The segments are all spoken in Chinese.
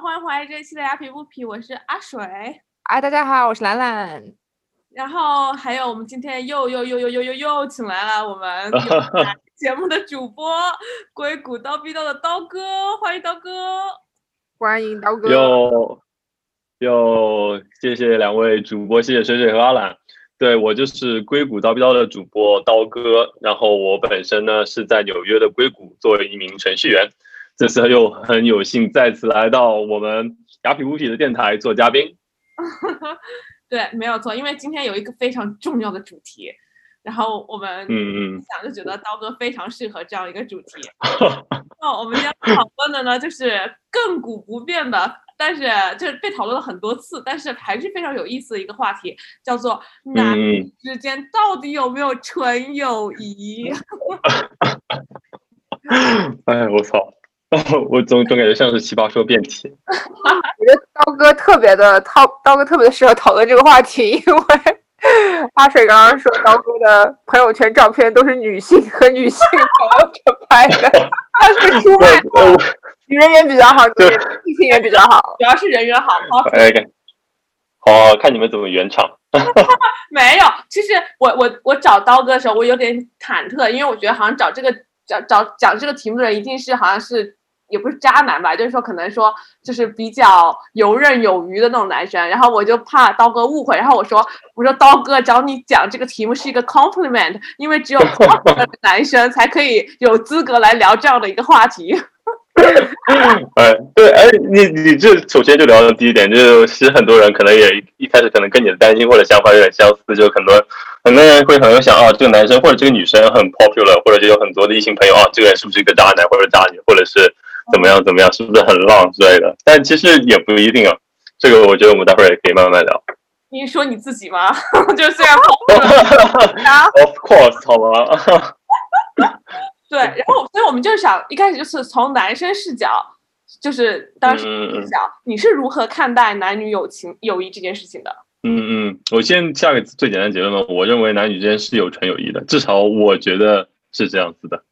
欢迎回来这一期的雅痞不痞，我是阿水。哎，大家好，我是兰兰。然后还有我们今天又又又又又又又请来了我们 节目的主播硅谷刀逼刀的刀哥，欢迎刀哥，欢迎刀哥。又又谢谢两位主播，谢谢水水和阿兰。对我就是硅谷刀逼刀的主播刀哥，然后我本身呢是在纽约的硅谷作为一名程序员。这次又很有幸再次来到我们雅痞无痞的电台做嘉宾，对，没有错，因为今天有一个非常重要的主题，然后我们嗯嗯想就觉得刀哥非常适合这样一个主题。那我们今天讨论的呢，就是亘古不变的，但是就是被讨论了很多次，但是还是非常有意思的一个话题，叫做男女之间到底有没有纯友谊？哎，我操！我总总感觉像是奇葩说辩题。我觉得刀哥特别的讨，刀哥特别适合讨论这个话题，因为阿水刚刚说刀哥的朋友圈照片都是女性和女性朋友拍的，他是出卖人缘比较好，对异性缘比较好，主要是人缘好。OK，，好，看你们怎么圆场。没有，其实我我我找刀哥的时候，我有点忐忑，因为我觉得好像找这个找找讲这个题目的人一定是好像是。也不是渣男吧，就是说可能说就是比较游刃有余的那种男生，然后我就怕刀哥误会，然后我说我说刀哥找你讲这个题目是一个 compliment，因为只有男生才可以有资格来聊这样的一个话题。哎，对，哎，你你这首先就聊的第一点，就是其实很多人可能也一开始可能跟你的担心或者想法有点相似，就很多很多人会很想啊，这个男生或者这个女生很 popular，或者就有很多的异性朋友啊，这个人是不是一个渣男或者渣女，或者是。怎么样？怎么样？是不是很浪之类的？但其实也不一定啊。这个我觉得我们待会儿也可以慢慢聊。你说你自己吗？就虽然跑 Of course，好吗？对，然后所以我们就想一开始就是从男生视角，就是当时视角，你是如何看待男女友情、友谊这件事情的？嗯嗯，我先下个最简单的结论吧。我认为男女之间是有纯友谊的，至少我觉得是这样子的。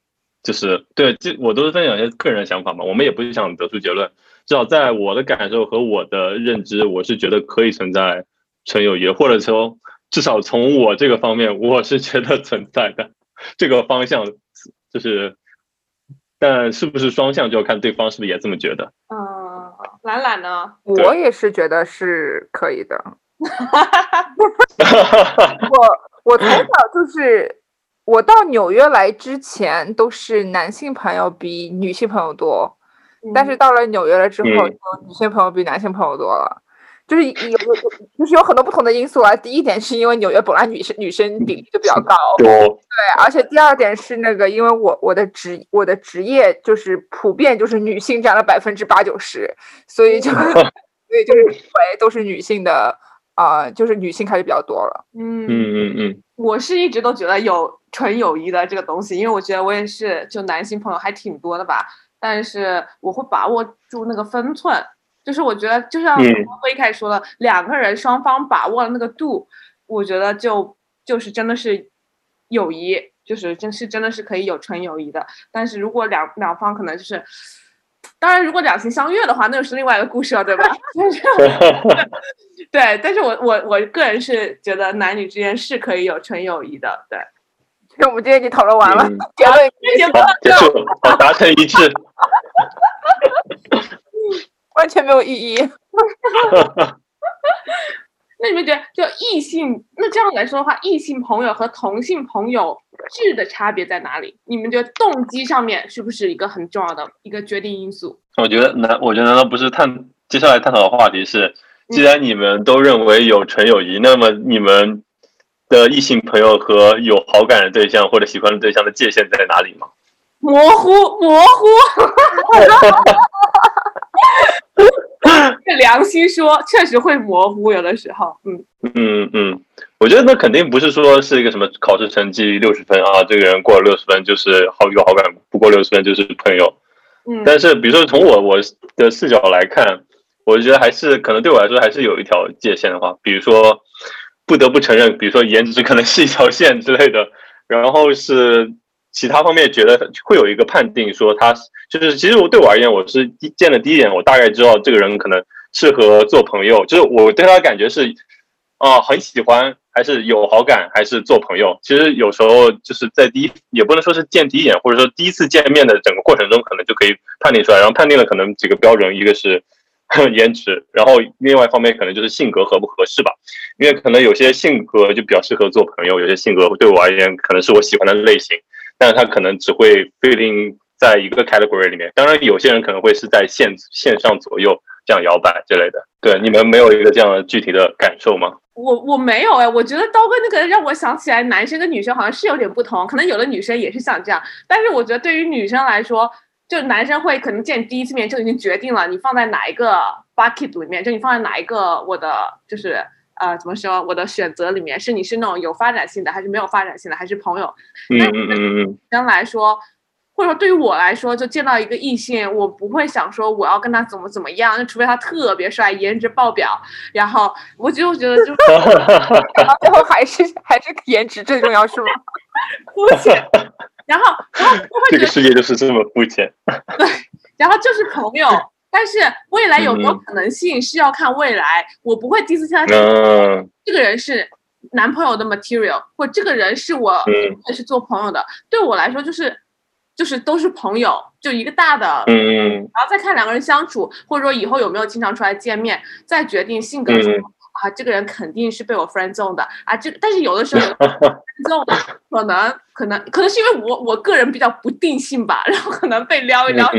就是对，这我都是分享一些个人想法嘛，我们也不想得出结论。至少在我的感受和我的认知，我是觉得可以存在纯友谊，或者说至少从我这个方面，我是觉得存在的。这个方向就是，但是不是双向就要看对方是不是也这么觉得。嗯，懒懒呢？我也是觉得是可以的。我我从小就是。我到纽约来之前都是男性朋友比女性朋友多，但是到了纽约了之后，女性朋友比男性朋友多了，就是有有就是有很多不同的因素啊。第一点是因为纽约本来女生女生比例就比较高，对，而且第二点是那个，因为我我的职我的职业就是普遍就是女性占了百分之八九十，所以就 所以就是为都是女性的。啊，就是女性开始比较多了。嗯嗯嗯嗯，我是一直都觉得有纯友谊的这个东西，因为我觉得我也是，就男性朋友还挺多的吧。但是我会把握住那个分寸，就是我觉得就像我一开始说的，两个人双方把握了那个度，我觉得就就是真的是友谊，就是真是真的是可以有纯友谊的。但是如果两两方可能就是。当然，如果两情相悦的话，那又是另外一个故事了，对吧？对，但是我我我个人是觉得男女之间是可以有纯友谊的，对。那我们今天已经讨论完了，结论结束，达成一致，完全没有意义。那你们觉得，就异性，那这样来说的话，异性朋友和同性朋友质的差别在哪里？你们觉得动机上面是不是一个很重要的一个决定因素？我觉得难，我觉得难道不是探接下来探讨的话题是，既然你们都认为有纯友谊，那么你们的异性朋友和有好感的对象或者喜欢的对象的界限在哪里吗？模糊，模糊。良心说，确实会模糊，有的时候，嗯嗯嗯，我觉得那肯定不是说是一个什么考试成绩六十分啊，这个人过了六十分就是好有好感，不过六十分就是朋友。嗯，但是比如说从我我的视角来看，我觉得还是可能对我来说还是有一条界限的话，比如说不得不承认，比如说颜值可能是一条线之类的，然后是其他方面觉得会有一个判定，说他就是其实我对我而言，我是见的第一眼，我大概知道这个人可能适合做朋友，就是我对他的感觉是啊很喜欢，还是有好感，还是做朋友。其实有时候就是在第一也不能说是见第一眼，或者说第一次见面的整个过程中，可能就可以判定出来，然后判定了可能几个标准，一个是。颜值，然后另外一方面可能就是性格合不合适吧，因为可能有些性格就比较适合做朋友，有些性格对我而言可能是我喜欢的类型，但是他可能只会 fitting 在一个 category 里面。当然，有些人可能会是在线线上左右这样摇摆之类的。对，你们没有一个这样的具体的感受吗？我我没有哎，我觉得刀哥那个让我想起来，男生跟女生好像是有点不同，可能有的女生也是像这样，但是我觉得对于女生来说。就男生会可能见第一次面就已经决定了你放在哪一个 bucket 里面，就你放在哪一个我的就是呃怎么说我的选择里面是你是那种有发展性的还是没有发展性的还是朋友？嗯嗯嗯嗯。相来说，或者说对于我来说，就见到一个异性，我不会想说我要跟他怎么怎么样，那除非他特别帅，颜值爆表，然后我就觉得就，最后还是还是颜值最重要是吗？肤浅。然后，然后这个世界就是这么肤浅。对，然后就是朋友，但是未来有没有可能性是要看未来。我不会第一次见到这个人是男朋友的 material，或这个人是我是做朋友的。对我来说，就是就是都是朋友，就一个大的。嗯。然后再看两个人相处，或者说以后有没有经常出来见面，再决定性格。啊，这个人肯定是被我 friend zone 的啊！这但是有的时候 friend zone 可能可能可能是因为我我个人比较不定性吧，然后可能被撩一撩，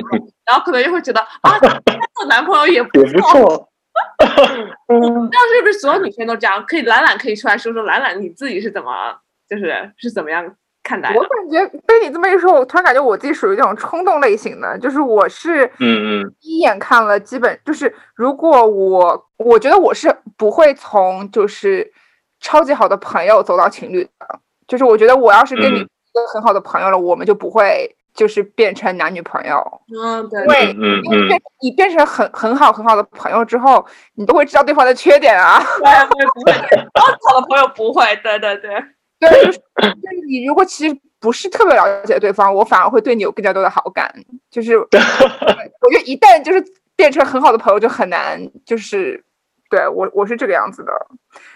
然后可能又会觉得啊，做男朋友也不错。不知道是不是所有女生都这样？可以懒懒可以出来说说，懒懒你自己是怎么就是是怎么样？看待我感觉被你这么一说，我突然感觉我自己属于这种冲动类型的，就是我是嗯嗯，一眼看了，基本就是如果我我觉得我是不会从就是超级好的朋友走到情侣的，就是我觉得我要是跟你一个很好的朋友了，我们就不会就是变成男女朋友。嗯，对，对，因为变你变成很很好很好的朋友之后，你都会知道对方的缺点啊。对，不会，好的朋友不会，对对对。对，就是就是你如果其实不是特别了解对方，我反而会对你有更加多的好感。就是 我觉得一旦就是变成很好的朋友就很难，就是对我我是这个样子的。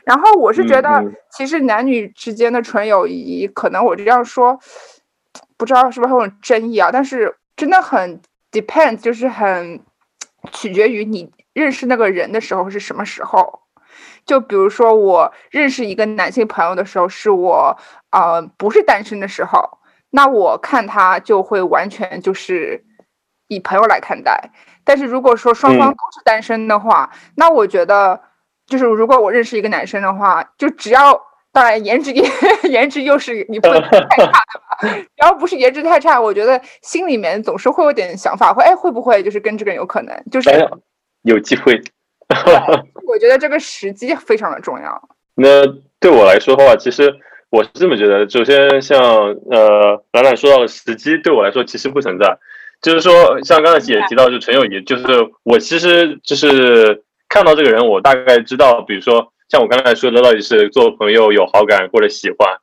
然后我是觉得，其实男女之间的纯友谊，可能我这样说，不知道是不是很有争议啊？但是真的很 depends，就是很取决于你认识那个人的时候是什么时候。就比如说，我认识一个男性朋友的时候，是我呃不是单身的时候，那我看他就会完全就是以朋友来看待。但是如果说双方都是单身的话，那我觉得就是如果我认识一个男生的话，就只要当然颜值也 颜值又是你不能太差的吧，然后不是颜值太差，我觉得心里面总是会有点想法，会哎会不会就是跟这个人有可能，就是有机会。我觉得这个时机非常的重要。那对我来说的话，其实我是这么觉得。首先，像呃，兰兰说到的时机，对我来说其实不存在。就是说，像刚才也提到，就纯友谊，就是我其实就是看到这个人，我大概知道，比如说像我刚才说的，到底是做朋友有好感或者喜欢。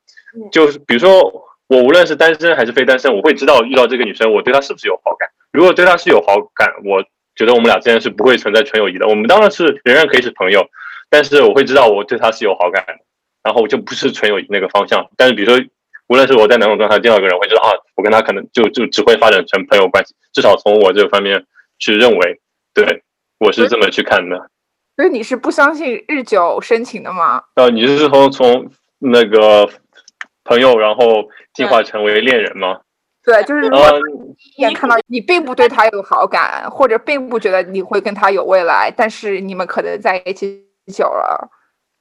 就是比如说，我无论是单身还是非单身，我会知道遇到这个女生，我对她是不是有好感。如果对她是有好感，我。觉得我们俩之间是不会存在纯友谊的，我们当然是仍然可以是朋友，但是我会知道我对她是有好感的，然后就不是纯友谊那个方向。但是比如说，无论是我在哪种状态见到一个人，我会知道啊，我跟他可能就就只会发展成朋友关系，至少从我这个方面去认为，对我是这么去看的。所以你是不相信日久生情的吗？呃，你是从从那个朋友，然后进化成为恋人吗？对，就是如果一眼看到你并不对他有好感，或者并不觉得你会跟他有未来，但是你们可能在一起久了，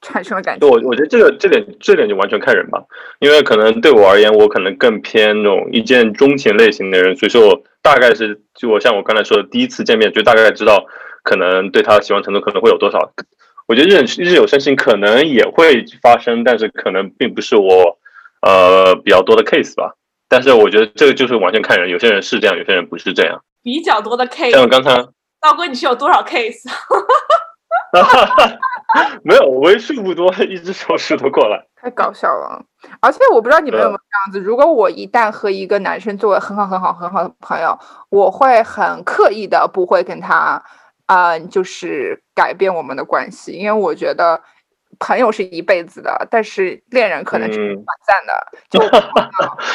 产生了感情。我我觉得这个这点这点就完全看人吧，因为可能对我而言，我可能更偏那种一见钟情类型的人，所以说我大概是就我像我刚才说的，第一次见面就大概知道可能对他喜欢程度可能会有多少。我觉得日日有生情可能也会发生，但是可能并不是我呃比较多的 case 吧。但是我觉得这个就是完全看人，有些人是这样，有些人不是这样。比较多的 case，像刚才道哥，你是有多少 case？没有，为数不多一只手数得过来。太搞笑了，而且我不知道你们有没有这样子，如果我一旦和一个男生作为很好很好很好的朋友，我会很刻意的不会跟他，啊，就是改变我们的关系，因为我觉得朋友是一辈子的，但是恋人可能是短暂的，就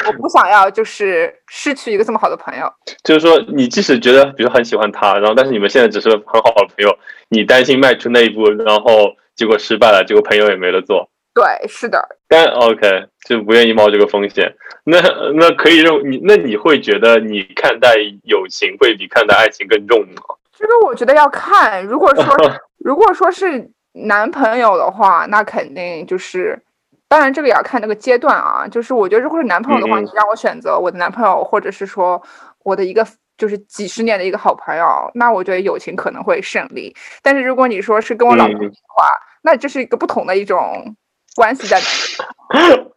我不想要就是失去一个这么好的朋友。就是说，你即使觉得比如很喜欢他，然后但是你们现在只是很好的朋友，你担心迈出那一步，然后结果失败了，结果朋友也没了做。对，是的，但 OK 就不愿意冒这个风险。那那可以认你，那你会觉得你看待友情会比看待爱情更重吗？这个我觉得要看。如果说 如果说是男朋友的话，那肯定就是，当然这个也要看那个阶段啊。就是我觉得如果是男朋友的话，你让我选择我的男朋友，或者是说我的一个就是几十年的一个好朋友，那我觉得友情可能会胜利。但是如果你说是跟我老公的话，那这是一个不同的一种。关系在哪？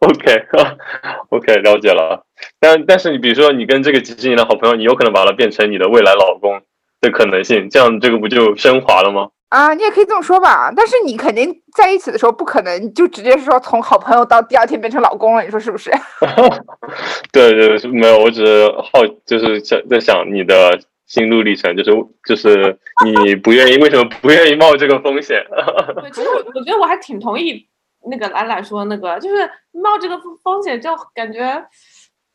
OK，OK，了解了。但但是你比如说，你跟这个几十年的好朋友，你有可能把他变成你的未来老公的可能性，这样这个不就升华了吗？啊，你也可以这么说吧。但是你肯定在一起的时候，不可能就直接是说从好朋友到第二天变成老公了，你说是不是？对 对，没有，我只是好，就是想在想你的心路历程，就是就是你不愿意，为什么不愿意冒这个风险？对，其实我我觉得我还挺同意。那个兰兰说那个就是冒这个风险，就感觉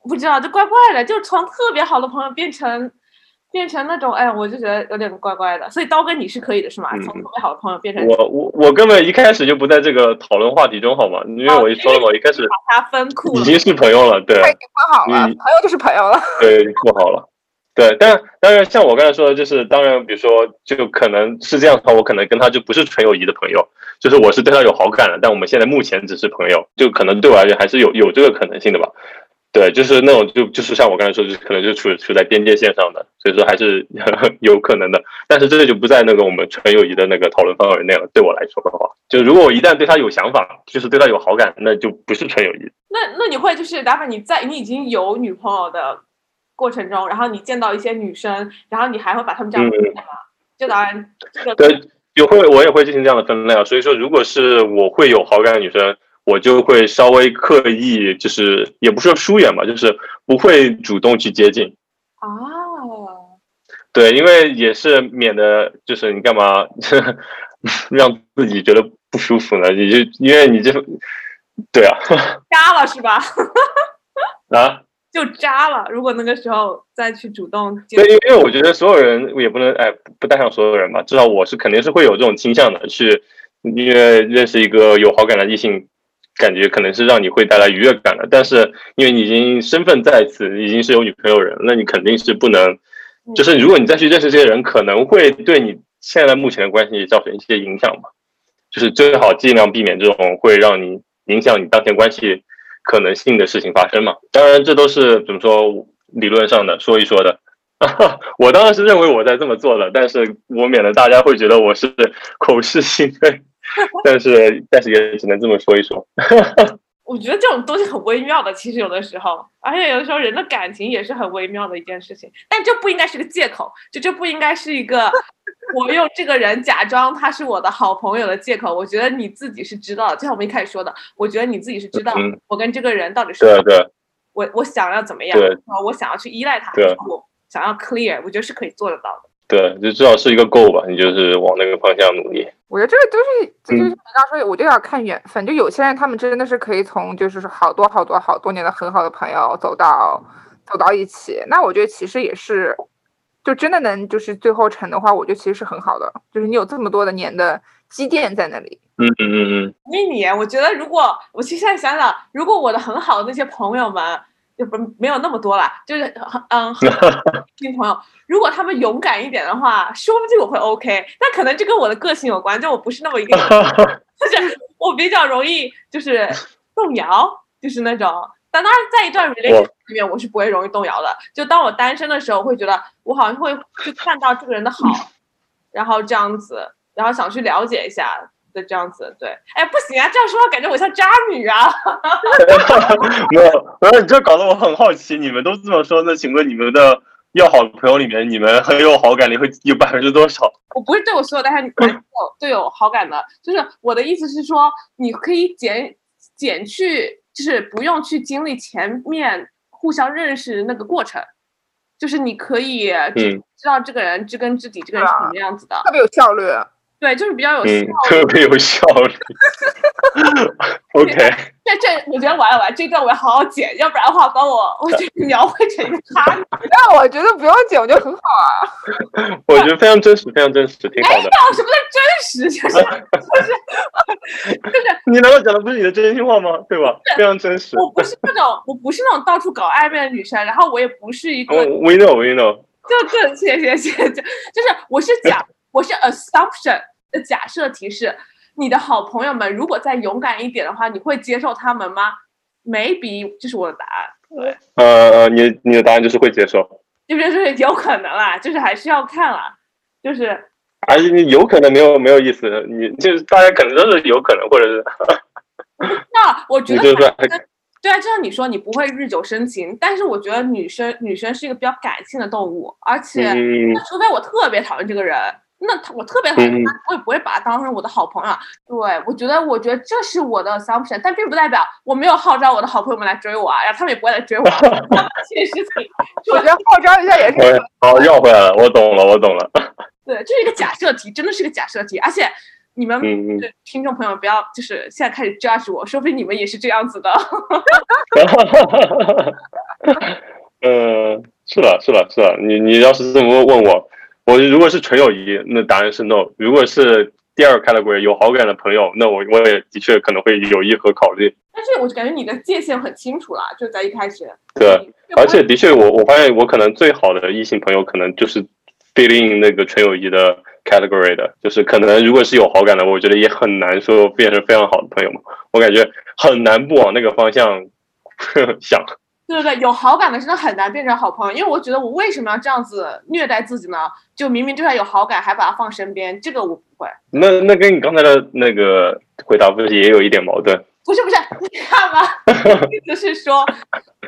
不知道，就怪怪的，就从特别好的朋友变成变成那种，哎，我就觉得有点怪怪的。所以刀哥你是可以的，是吗？从特别好的朋友变成我我我根本一开始就不在这个讨论话题中，好吗？因为我一说了，嘛一开始把它分库已经是朋友了，对，已经分好了，朋友就是朋友了，对，不好了。对，但当然，像我刚才说的，就是当然，比如说，就可能是这样的话，我可能跟他就不是纯友谊的朋友，就是我是对他有好感的，但我们现在目前只是朋友，就可能对我而言还是有有这个可能性的吧。对，就是那种就就是像我刚才说，就是可能就处处在边界线上的，所以说还是 有可能的。但是这就不在那个我们纯友谊的那个讨论范围内了。对我来说的话，就如果我一旦对他有想法，就是对他有好感，那就不是纯友谊。那那你会就是哪怕你在你已经有女朋友的。过程中，然后你见到一些女生，然后你还会把她们这样分类吗？就当然，对，有会我也会进行这样的分类啊。所以说，如果是我会有好感的女生，我就会稍微刻意，就是也不是说疏远吧，就是不会主动去接近。啊，对，因为也是免得就是你干嘛 让自己觉得不舒服呢？你就因为你这，对啊，扎了是吧？啊。就扎了。如果那个时候再去主动，对，因为因为我觉得所有人也不能哎不带上所有人吧，至少我是肯定是会有这种倾向的，去因为认识一个有好感的异性，感觉可能是让你会带来愉悦感的。但是因为你已经身份在此，已经是有女朋友人，那你肯定是不能，就是如果你再去认识这些人，可能会对你现在目前的关系造成一些影响嘛。就是最好尽量避免这种会让你影响你当前关系。可能性的事情发生嘛？当然，这都是怎么说理论上的说一说的。我当然是认为我在这么做的，但是我免得大家会觉得我是口是心非。但是，但是也只能这么说一说。我觉得这种东西很微妙的，其实有的时候，而且有的时候人的感情也是很微妙的一件事情。但这不应该是个借口，就这不应该是一个我用这个人假装他是我的好朋友的借口。我觉得你自己是知道的，就像我们一开始说的，我觉得你自己是知道我跟这个人到底是对对，我我想要怎么样，我想要去依赖他，我想要 clear，我觉得是可以做得到的。对，就至少是一个 goal 吧，你就是往那个方向努力。我觉得这个就是，这就是你刚说，我就要看缘分。就有些人，他们真的是可以从就是说好多好多好多年的很好的朋友走到走到一起。那我觉得其实也是，就真的能就是最后成的话，我觉得其实是很好的。就是你有这么多的年的积淀在那里。嗯嗯嗯嗯。一年，我觉得如果我其实现在想想，如果我的很好的那些朋友们。就不没有那么多了，就是很嗯新 朋友，如果他们勇敢一点的话，说不定我会 OK。但可能这跟我的个性有关，就我不是那么一个，就是我比较容易就是动摇，就是那种。但当然，在一段 relationship 里面，我是不会容易动摇的。就当我单身的时候，会觉得我好像会去看到这个人的好，然后这样子，然后想去了解一下。的这样子，对，哎，不行啊，这样说话感觉我像渣女啊。没有，没有，你这搞得我很好奇。你们都这么说，那请问你们的要好的朋友里面，你们很有好感的会有百分之多少？我不是对我所有的男朋友都有好感的，就是我的意思是说，你可以减减去，就是不用去经历前面互相认识那个过程，就是你可以知知道这个人知根知底，这个人是什么样子的，特别有效率。对，就是比较有嗯，特别有效率。OK，这这我觉得完了完，这段我要好好剪，要不然的话把我我就 描绘成一个渣女。那我觉得不用剪，我觉得很好啊。我觉得非常真实，非常真实，挺好的。什么叫真实？就是就是就是，你难道讲的不是你的真心话吗？对吧？非常真实。我不是那种，我不是那种到处搞暧昧的女生，然后我也不是一个。We know, we know。就就谢谢谢谢，就是我是讲。我是 assumption 的假设提示，你的好朋友们如果再勇敢一点的话，你会接受他们吗？Maybe 这是我的答案。对，呃，你你的答案就是会接受，就就是有可能啦，就是还是要看啦，就是，而且你有可能没有没有意思，你就是大家可能都是有可能，或者是，那我觉得对啊，就像你说，你不会日久生情，但是我觉得女生女生是一个比较感性的动物，而且除非我特别讨厌这个人。那他我特别讨厌他，我也不会把他当成我的好朋友。对我觉得，我觉得这是我的 assumption，但并不代表我没有号召我的好朋友们来追我啊，然后他们也不会来追我。这件事情，我觉得号召一下也是。好，要回来了，我懂了，我懂了。对，这是一个假设题，真的是个假设题，而且你们听众朋友不要就是现在开始 judge 我，说不定你们也是这样子的。嗯，是的，是的，是的，你你要是这么问我。我如果是纯友谊，那答案是 no。如果是第二 category 有好感的朋友，那我我也的确可能会有意和考虑。但是我就感觉你的界限很清楚啦，就在一开始。对，而且的确，我我发现我可能最好的异性朋友可能就是 fit in 那个纯友谊的 category 的，就是可能如果是有好感的，我觉得也很难说变成非常好的朋友嘛。我感觉很难不往那个方向 想。对对对，有好感的真的很难变成好朋友，因为我觉得我为什么要这样子虐待自己呢？就明明对他有好感，还把他放身边，这个我不会。那那跟你刚才的那个回答不是也有一点矛盾？不是不是，你看吧，意思是说，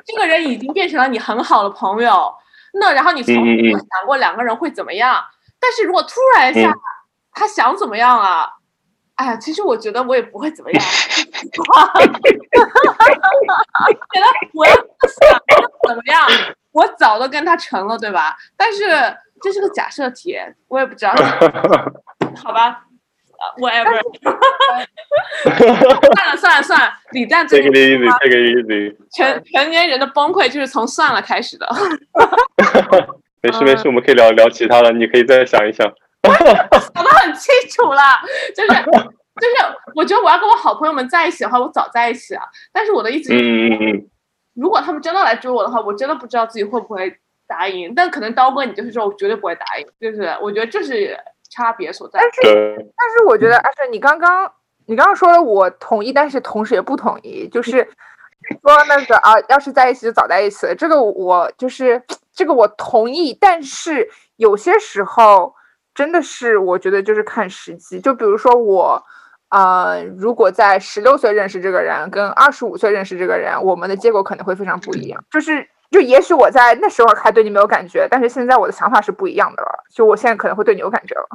这个人已经变成了你很好的朋友，那然后你从来没有想过两个人会怎么样，但是如果突然一下他想怎么样啊？哎呀，其实我觉得我也不会怎么样。觉得我要想怎么样，我早都跟他成了，对吧？但是这是个假设题，我也不知道。好吧，whatever。算了算了算了，李诞这个 easy，这个 easy。全成年人的崩溃就是从算了开始的。没事没事，我们可以聊聊其他的，你可以再想一想。想的很清楚了，就是就是，我觉得我要跟我好朋友们在一起的话，我早在一起了。但是我的意思是，如果他们真的来追我的话，我真的不知道自己会不会答应。但可能刀哥，你就是说我绝对不会答应，就是我觉得这是差别所在。但是但是，我觉得阿胜，你刚刚你刚刚说的我同意，但是同时也不同意，就是说那个啊，要是在一起就早在一起了。这个我就是这个我同意，但是有些时候。真的是，我觉得就是看时机。就比如说我，呃，如果在十六岁认识这个人，跟二十五岁认识这个人，我们的结果可能会非常不一样。就是，就也许我在那时候还对你没有感觉，但是现在我的想法是不一样的了。就我现在可能会对你有感觉了。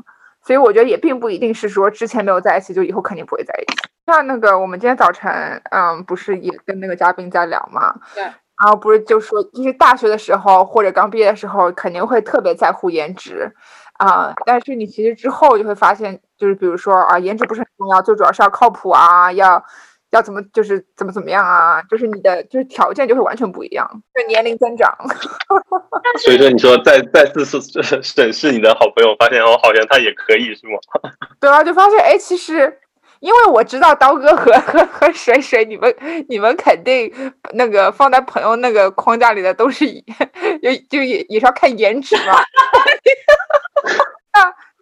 所以我觉得也并不一定是说之前没有在一起，就以后肯定不会在一起。像那个我们今天早晨，嗯，不是也跟那个嘉宾在聊嘛？对。然后不是就说，就是大学的时候或者刚毕业的时候，肯定会特别在乎颜值。啊，但是你其实之后就会发现，就是比如说啊，颜值不是很重要，最主要是要靠谱啊，要要怎么就是怎么怎么样啊，就是你的就是条件就会完全不一样，就年龄增长。所以说，你说再再次审审视你的好朋友，发现哦，好像他也可以，是吗？对啊，就发现哎，其实因为我知道刀哥和和和水水，你们你们肯定那个放在朋友那个框架里的都是 就就也也是要看颜值嘛。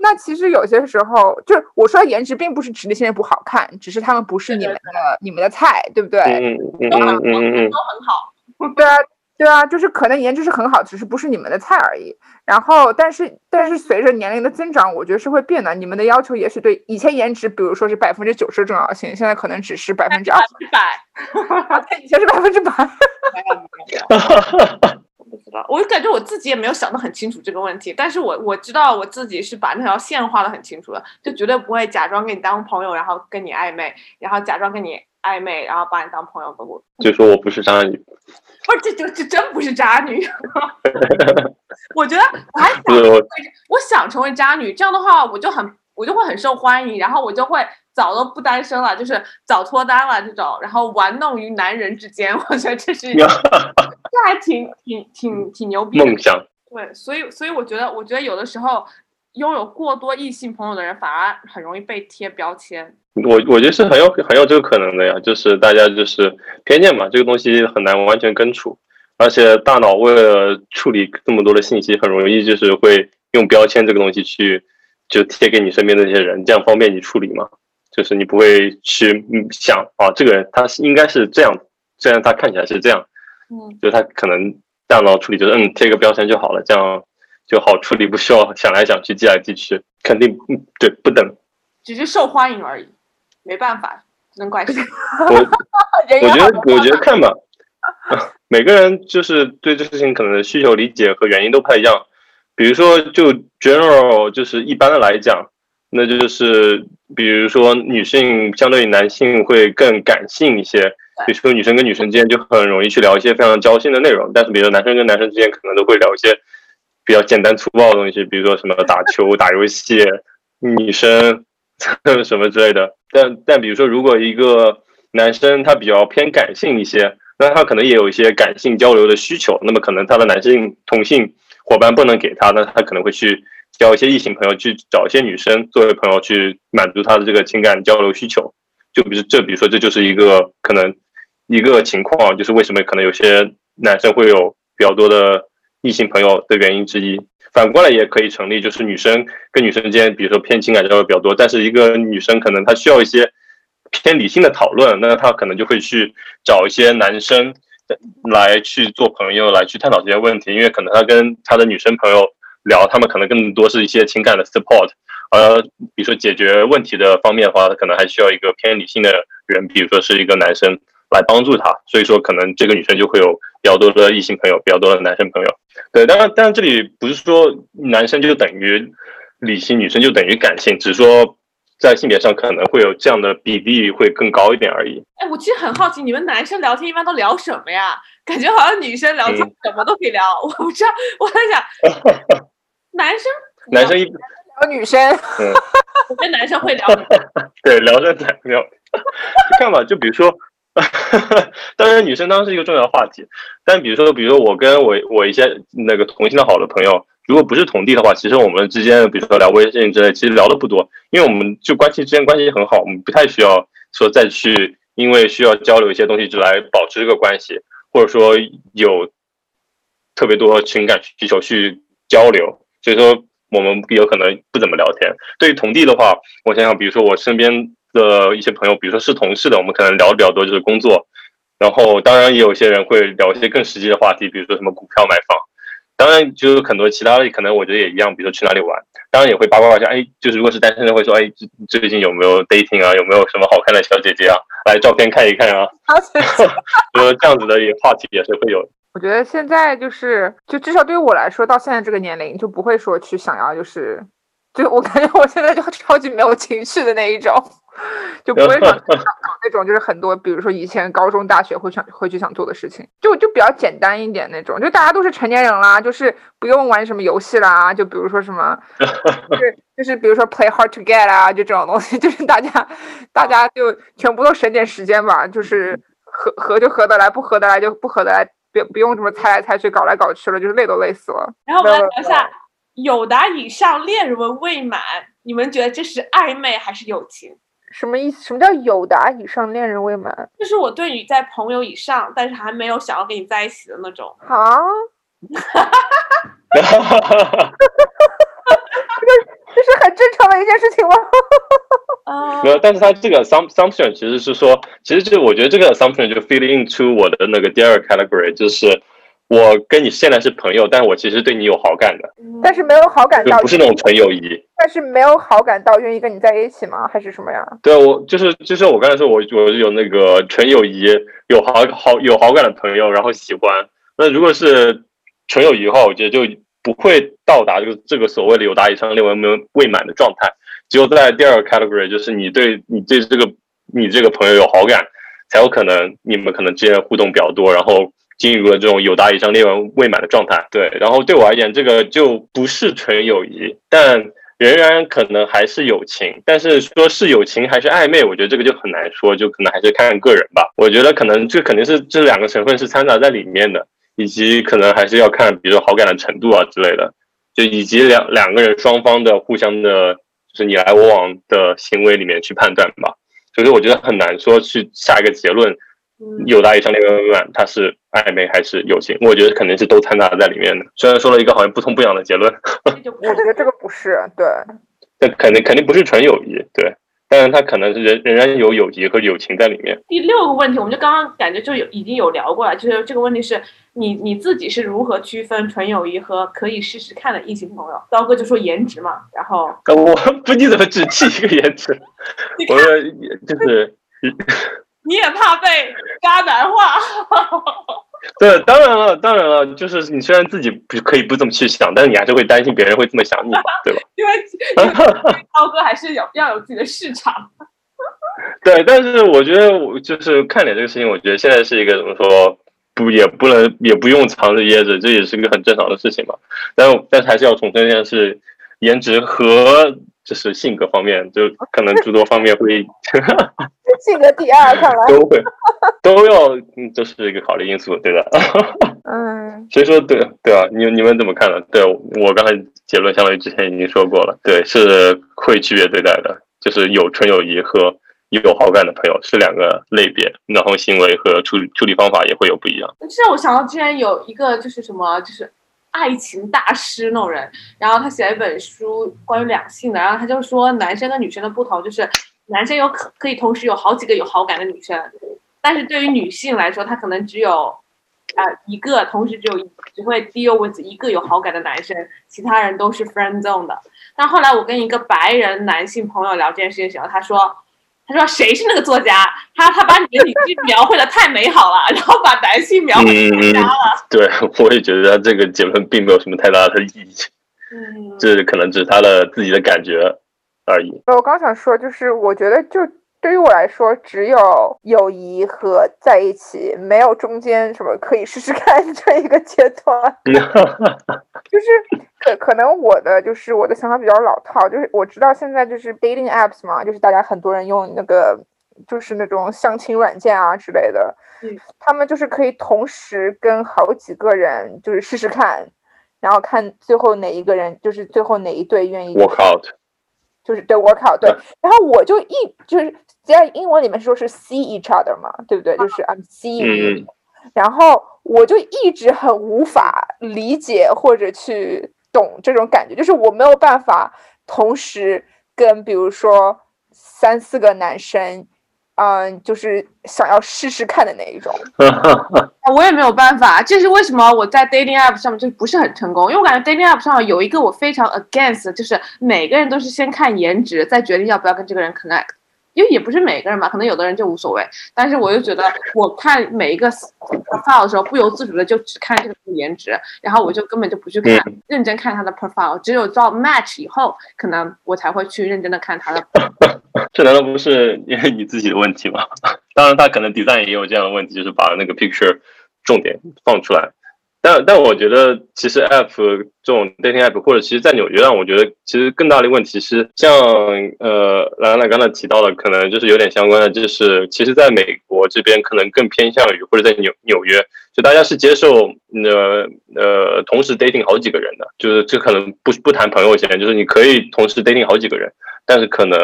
那那其实有些时候，就是我说颜值，并不是指那些人不好看，只是他们不是你们的你们的菜，对不对？嗯嗯嗯嗯嗯，都很好。对啊对啊，就是可能颜值是很好，只是不是你们的菜而已。然后，但是但是随着年龄的增长，我觉得是会变的。你们的要求也许对以前颜值，比如说是百分之九十重要性，现在可能只是百分之二十百。以前是百分之百。知道，我感觉我自己也没有想得很清楚这个问题，但是我我知道我自己是把那条线画的很清楚的，就绝对不会假装跟你当朋友，然后跟你暧昧，然后假装跟你暧昧，然后把你当朋友。不，就说我不是渣女，不是这这这真不是渣女。我觉得我还想，我想成为渣女，这样的话我就很我就会很受欢迎，然后我就会。早都不单身了，就是早脱单了这种，然后玩弄于男人之间，我觉得这是 这还挺挺挺挺牛逼梦想。对，所以所以我觉得，我觉得有的时候拥有过多异性朋友的人，反而很容易被贴标签。我我觉得是很有很有这个可能的呀，就是大家就是偏见嘛，这个东西很难完全根除，而且大脑为了处理这么多的信息，很容易就是会用标签这个东西去就贴给你身边的那些人，这样方便你处理嘛。就是你不会去想啊，这个人他是应该是这样，虽然他看起来是这样，嗯，就他可能大脑处理就是嗯贴个标签就好了，这样就好处理，不需要想来想去记来记去，肯定对不等，只是受欢迎而已，没办法，只能怪谁？我我觉得我觉得看吧，每个人就是对这事情可能需求理解和原因都不太一样，比如说就 general 就是一般的来讲。那就是，比如说女性相对于男性会更感性一些，比如说女生跟女生之间就很容易去聊一些非常交心的内容，但是比如说男生跟男生之间可能都会聊一些比较简单粗暴的东西，比如说什么打球、打游戏、女生 什么之类的。但但比如说，如果一个男生他比较偏感性一些，那他可能也有一些感性交流的需求，那么可能他的男性同性伙伴不能给他，那他可能会去。交一些异性朋友，去找一些女生作为朋友，去满足他的这个情感交流需求。就比如这，比如说这就是一个可能一个情况，就是为什么可能有些男生会有比较多的异性朋友的原因之一。反过来也可以成立，就是女生跟女生之间，比如说偏情感交流比较多，但是一个女生可能她需要一些偏理性的讨论，那她可能就会去找一些男生来去做朋友，来去探讨这些问题，因为可能她跟她的女生朋友。聊他们可能更多是一些情感的 support，而比如说解决问题的方面的话，他可能还需要一个偏理性的人，比如说是一个男生来帮助他。所以说，可能这个女生就会有比较多的异性朋友，比较多的男生朋友。对，当然，当然这里不是说男生就等于理性，女生就等于感性，只是说在性别上可能会有这样的比例会更高一点而已。哎，我其实很好奇，你们男生聊天一般都聊什么呀？感觉好像女生聊天什么都可以聊。我不知道，我在想。男生，男生一聊女生，我跟男生会聊，对，聊着谈聊，看吧，就比如说，当然女生当然是一个重要的话题，但比如说，比如说我跟我我一些那个同性的好的朋友，如果不是同地的话，其实我们之间，比如说聊微信之类，其实聊的不多，因为我们就关系之间关系很好，我们不太需要说再去因为需要交流一些东西就来保持这个关系，或者说有特别多情感需求去交流。所以说，我们有可能不怎么聊天。对于同地的话，我想想，比如说我身边的一些朋友，比如说是同事的，我们可能聊的比较多就是工作。然后，当然也有些人会聊一些更实际的话题，比如说什么股票、买房。当然，就是很多其他的，可能我觉得也一样，比如说去哪里玩。当然也会八卦一下，哎，就是如果是单身的，会说，哎，最近有没有 dating 啊？有没有什么好看的小姐姐啊？来照片看一看啊。好就这样子的话题也是会有。我觉得现在就是，就至少对于我来说，到现在这个年龄，就不会说去想要，就是，就我感觉我现在就超级没有情绪的那一种，就不会想搞那种，就是很多，比如说以前高中、大学会想会去想做的事情，就就比较简单一点那种，就大家都是成年人啦，就是不用玩什么游戏啦，就比如说什么，就是就是比如说 play hard to get 啊，就这种东西，就是大家大家就全部都省点时间吧，就是合合就合得来，不合得来就不合得来。别不用什么猜来猜去，搞来搞去了，就是累都累死了。然后我们来聊一下，有达以上恋人未满，你们觉得这是暧昧还是友情？什么意思？什么叫有达以上恋人未满？就是我对你在朋友以上，但是还没有想要跟你在一起的那种。啊？这个 这是很正常的一件事情吗？啊没有，但是他这个 assumption 其实是说，其实就我觉得这个 assumption 就 fit into 我的那个第二个 category，就是我跟你现在是朋友，但我其实对你有好感的，但是没有好感到不是那种纯友谊，但是没有好感到愿意跟你在一起吗？还是什么呀？对，我就是就是我刚才说，我我有那个纯友谊，有好好有好感的朋友，然后喜欢。那如果是纯友谊的话，我觉得就不会到达这个这个所谓的有达以上恋文没未满的状态。只有在第二个 category，就是你对你对这个你这个朋友有好感，才有可能你们可能之间互动比较多，然后进入了这种有达以上恋文未满的状态。对，然后对我而言，这个就不是纯友谊，但。仍然可能还是友情，但是说是友情还是暧昧，我觉得这个就很难说，就可能还是看个人吧。我觉得可能这肯定是这两个成分是掺杂在里面的，以及可能还是要看，比如说好感的程度啊之类的，就以及两两个人双方的互相的，就是你来我往的行为里面去判断吧。所以我觉得很难说去下一个结论。有大以上那个慢，它是暧昧还是友情？我觉得肯定是都掺杂在里面的。虽然说了一个好像不痛不痒的结论，我觉得这个不是对。那肯定肯定不是纯友谊，对。但是他可能是仍仍然有友谊和友情在里面。第六个问题，我们就刚刚感觉就有已经有聊过了，就是这个问题是你你自己是如何区分纯友谊和可以试试看的异性朋友？刀哥就说颜值嘛，然后我不你怎么只记一个颜值？我说就是。你也怕被渣男化？对，当然了，当然了，就是你虽然自己不可以不这么去想，但是你还是会担心别人会这么想你，对吧？因为涛哥还是有要有自己的市场。对，但是我觉得我就是看脸这个事情，我觉得现在是一个怎么说，不也不能也不用藏着掖着，这也是一个很正常的事情嘛。但但是还是要重申一下，是：颜值和。就是性格方面，就可能诸多方面会性格第二，看来都会 都要，这是一个考虑因素，对的。嗯，所以说，对对啊，你你们怎么看呢？对我刚才结论相当于之前已经说过了，对，是会区别对待的，就是有纯友谊和有好感的朋友是两个类别，然后行为和处处理方法也会有不一样。这让我想到之前有一个就是什么，就是。爱情大师那种人，然后他写了一本书关于两性的，然后他就说男生跟女生的不同就是，男生有可可以同时有好几个有好感的女生，但是对于女性来说，她可能只有，啊一个，同时只有只会 deal with 一个有好感的男生，其他人都是 friend zone 的。但后来我跟一个白人男性朋友聊这件事情的时候，他说。他说：“谁是那个作家？他他把你的女性描绘的太美好了，然后把男性描绘太渣了。”对，我也觉得这个结论并没有什么太大的意义。嗯，这可能只是他的自己的感觉而已。我刚想说，就是我觉得就。对于我来说，只有友谊和在一起，没有中间什么可以试试看这一个阶段。就是可可能我的就是我的想法比较老套，就是我知道现在就是 dating apps 嘛，就是大家很多人用那个就是那种相亲软件啊之类的，他们就是可以同时跟好几个人就是试试看，然后看最后哪一个人就是最后哪一对愿意 work out，就是对 work out 对，然后我就一就是。在英文里面说是 see each other 嘛，对不对？就是 I'm seeing you，然后我就一直很无法理解或者去懂这种感觉，就是我没有办法同时跟比如说三四个男生，嗯，就是想要试试看的那一种。我也没有办法，这是为什么我在 dating app 上面就不是很成功，因为我感觉 dating app 上有一个我非常 against，就是每个人都是先看颜值，再决定要不要跟这个人 connect。因为也不是每个人吧，可能有的人就无所谓。但是我就觉得，我看每一个 profile 的时候，不由自主的就只看这个颜值，然后我就根本就不去看认真看他的 profile。只有到 match 以后，可能我才会去认真的看他的。这难道不是因 为你自己的问题吗？当然，他可能 design 也有这样的问题，就是把那个 picture 重点放出来。但但我觉得，其实 app 这种 dating app，或者其实，在纽约上，我觉得其实更大的问题是，像呃，兰兰刚才提到的，可能就是有点相关的，就是其实在美国这边，可能更偏向于，或者在纽纽约，就大家是接受呃呃同时 dating 好几个人的，就是这可能不不谈朋友线，就是你可以同时 dating 好几个人，但是可能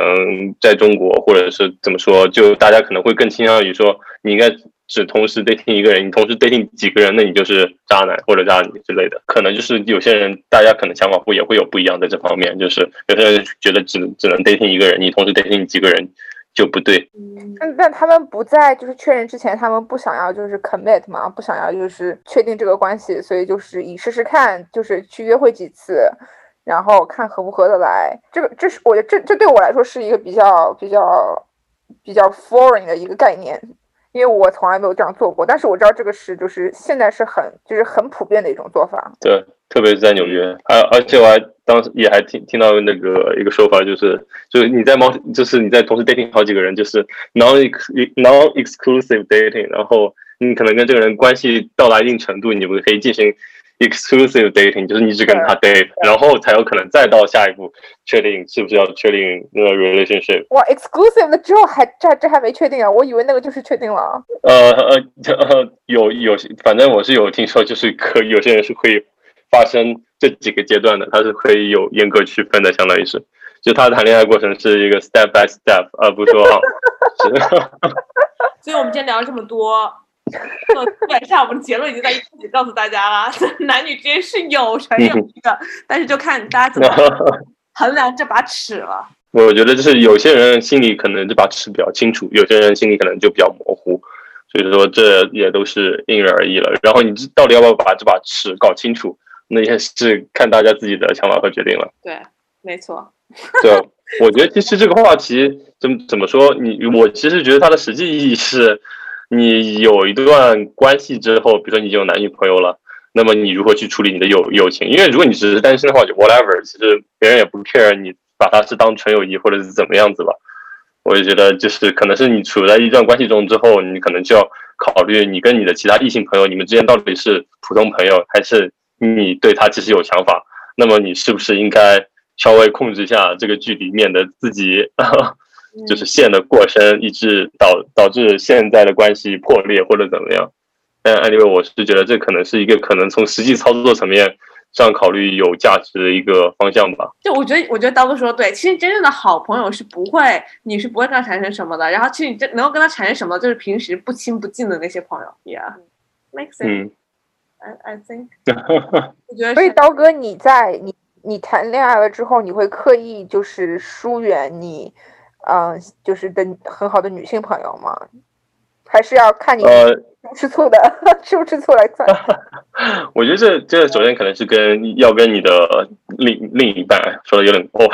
在中国或者是怎么说，就大家可能会更倾向于说，你应该。只同时 dating 一个人，你同时 dating 几个人，那你就是渣男或者渣女之类的。可能就是有些人，大家可能想法会也会有不一样，在这方面，就是有些人觉得只只能 dating 一个人，你同时 dating 几个人就不对。但但他们不在就是确认之前，他们不想要就是 commit 嘛，不想要就是确定这个关系，所以就是以试试看，就是去约会几次，然后看合不合得来。这个这是我觉得这这对我来说是一个比较比较比较 foreign 的一个概念。因为我从来没有这样做过。但是我知道这个是就是现在是很就是很普遍的一种做法。对，特别是在纽约，还而且我还当时也还听听到那个一个说法，就是就是你在猫，就是你在同时 dating 好几个人，就是 non non exclusive dating，然后你可能跟这个人关系到达一定程度，你们可以进行。Exclusive dating 就是你只跟他 date，然后才有可能再到下一步确定是不是要确定那个 relationship。哇，exclusive 的之后还这这还没确定啊？我以为那个就是确定了。呃呃呃，有有，反正我是有听说，就是可有些人是会发生这几个阶段的，他是可以有严格区分的，相当于是，就他谈恋爱过程是一个 step by step，而不是说。所以我们今天聊了这么多。基本上我们的结论已经在一开始告诉大家了，男女之间是有纯友谊的，但是就看大家怎么 衡量这把尺了。我觉得就是有些人心里可能这把尺比较清楚，有些人心里可能就比较模糊，所以说这也都是因人而异了。然后你到底要不要把这把尺搞清楚，那也是看大家自己的想法和决定了。对，没错。对，我觉得其实这个话题怎么怎么说，你我其实觉得它的实际意义是。你有一段关系之后，比如说你已经有男女朋友了，那么你如何去处理你的友友情？因为如果你只是单身的话，就 whatever，其实别人也不 care 你把他是当纯友谊或者是怎么样子吧。我就觉得就是可能是你处在一段关系中之后，你可能就要考虑你跟你的其他异性朋友，你们之间到底是普通朋友，还是你对他其实有想法？那么你是不是应该稍微控制一下这个距离，免得自己。就是线的过深，以致导导致现在的关系破裂或者怎么样。但 anyway，我是觉得这可能是一个可能从实际操作层面上考虑有价值的一个方向吧。就我觉得，我觉得刀哥说的对。其实真正的好朋友是不会，你是不会跟他产生什么的。然后其实你这能够跟他产生什么，就是平时不亲不近的那些朋友。Yeah，make sense。I I think。我觉得。所以刀哥，你在你你谈恋爱了之后，你会刻意就是疏远你。嗯，就是的很好的女性朋友吗？还是要看你吃醋的 吃不吃醋来算？我觉得这这首先可能是跟要跟你的另另一半说的有点哦，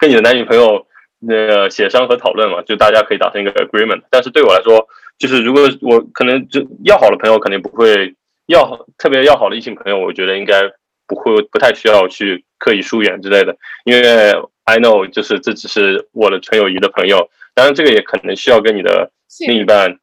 跟你的男女朋友那个协商和讨论嘛，就大家可以达成一个 agreement。但是对我来说，就是如果我可能就要好的朋友肯定不会要特别要好的异性朋友，我觉得应该不会不太需要去刻意疏远之类的，因为。I know，就是这只是我的纯友谊的朋友，当然这个也可能需要跟你的另一半，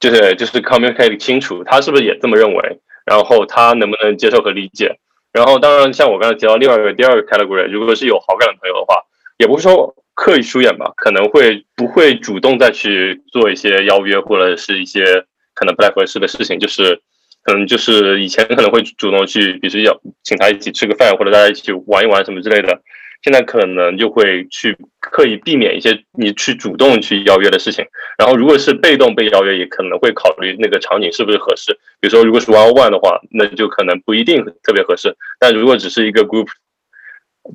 就是就是 communicate 清楚，他是不是也这么认为，然后他能不能接受和理解，然后当然像我刚才提到另外一个第二个 category，如果是有好感的朋友的话，也不是说刻意疏远吧，可能会不会主动再去做一些邀约或者是一些可能不太合适的事情，就是可能就是以前可能会主动去，比如说要请他一起吃个饭或者大家一起玩一玩什么之类的。现在可能就会去刻意避免一些你去主动去邀约的事情，然后如果是被动被邀约，也可能会考虑那个场景是不是合适。比如说，如果是 one on one 的话，那就可能不一定特别合适。但如果只是一个 group，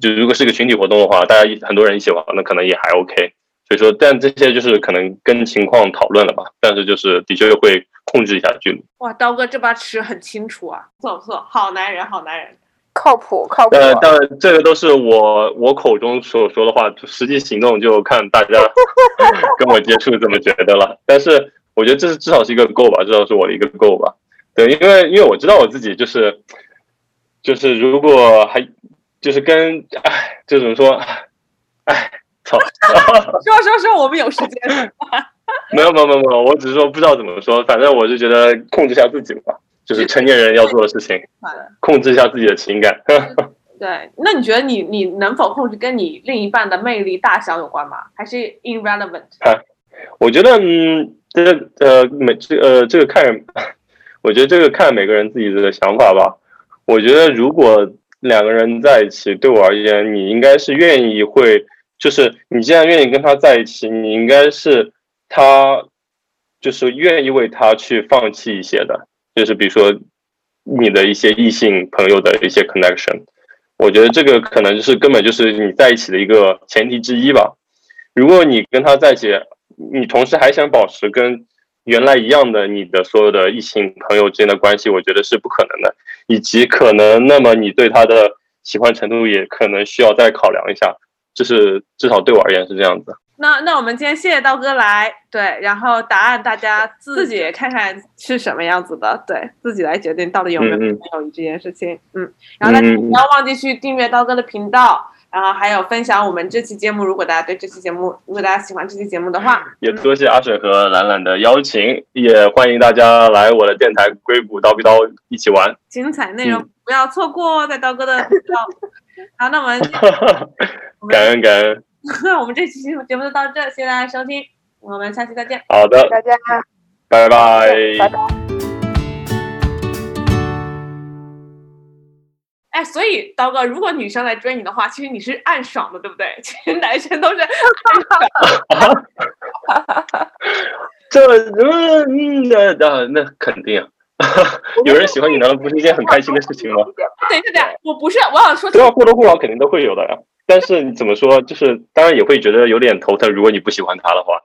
就如果是一个群体活动的话，大家很多人一起玩，那可能也还 OK。所以说，但这些就是可能跟情况讨论了吧。但是就是的确会控制一下距离。哇，刀哥这把尺很清楚啊，不错不错，好男人，好男人。靠谱，靠谱。呃，当然，这个都是我我口中所说的话，实际行动就看大家 跟我接触怎么觉得了。但是我觉得这是至少是一个 goal 吧，至少是我的一个 goal 吧。对，因为因为我知道我自己就是就是如果还就是跟哎，就怎么说，哎，操！说说说，我们有时间。没有没有没有，我只是说不知道怎么说，反正我就觉得控制一下自己吧。就是成年人要做的事情，控制一下自己的情感。对，那你觉得你你能否控制，跟你另一半的魅力大小有关吗？还是 irrelevant？啊，我觉得，嗯，这呃，每这呃，这个看，我觉得这个看每个人自己的想法吧。我觉得，如果两个人在一起，对我而言，你应该是愿意会，就是你既然愿意跟他在一起，你应该是他，就是愿意为他去放弃一些的。就是比如说，你的一些异性朋友的一些 connection，我觉得这个可能就是根本就是你在一起的一个前提之一吧。如果你跟他在一起，你同时还想保持跟原来一样的你的所有的异性朋友之间的关系，我觉得是不可能的。以及可能，那么你对他的喜欢程度也可能需要再考量一下。就是至少对我而言是这样子。那那我们今天谢谢刀哥来，对，然后答案大家自己看看是什么样子的，对自己来决定到底有没有纯友谊这件事情，嗯，然后大家不要忘记去订阅刀哥的频道。然后还有分享我们这期节目，如果大家对这期节目，如果大家喜欢这期节目的话，也多谢阿水和懒懒的邀请，也欢迎大家来我的电台硅谷刀逼刀一起玩，精彩内容不要错过，在刀哥的频道。好，那我们感恩 感恩，那 我们这期节目就到这，谢谢大家收听，我们下期再见。好的，大家拜拜，拜拜。哎，所以刀哥，如果女生来追你的话，其实你是暗爽的，对不对？其实男生都是暗爽。这嗯，那那那肯定啊。有人喜欢你，难道不是一件很开心的事情吗？等一下，等一下，我不是，我想说，对啊，或多或少肯定都会有的呀。但是你怎么说，就是当然也会觉得有点头疼。如果你不喜欢他的话。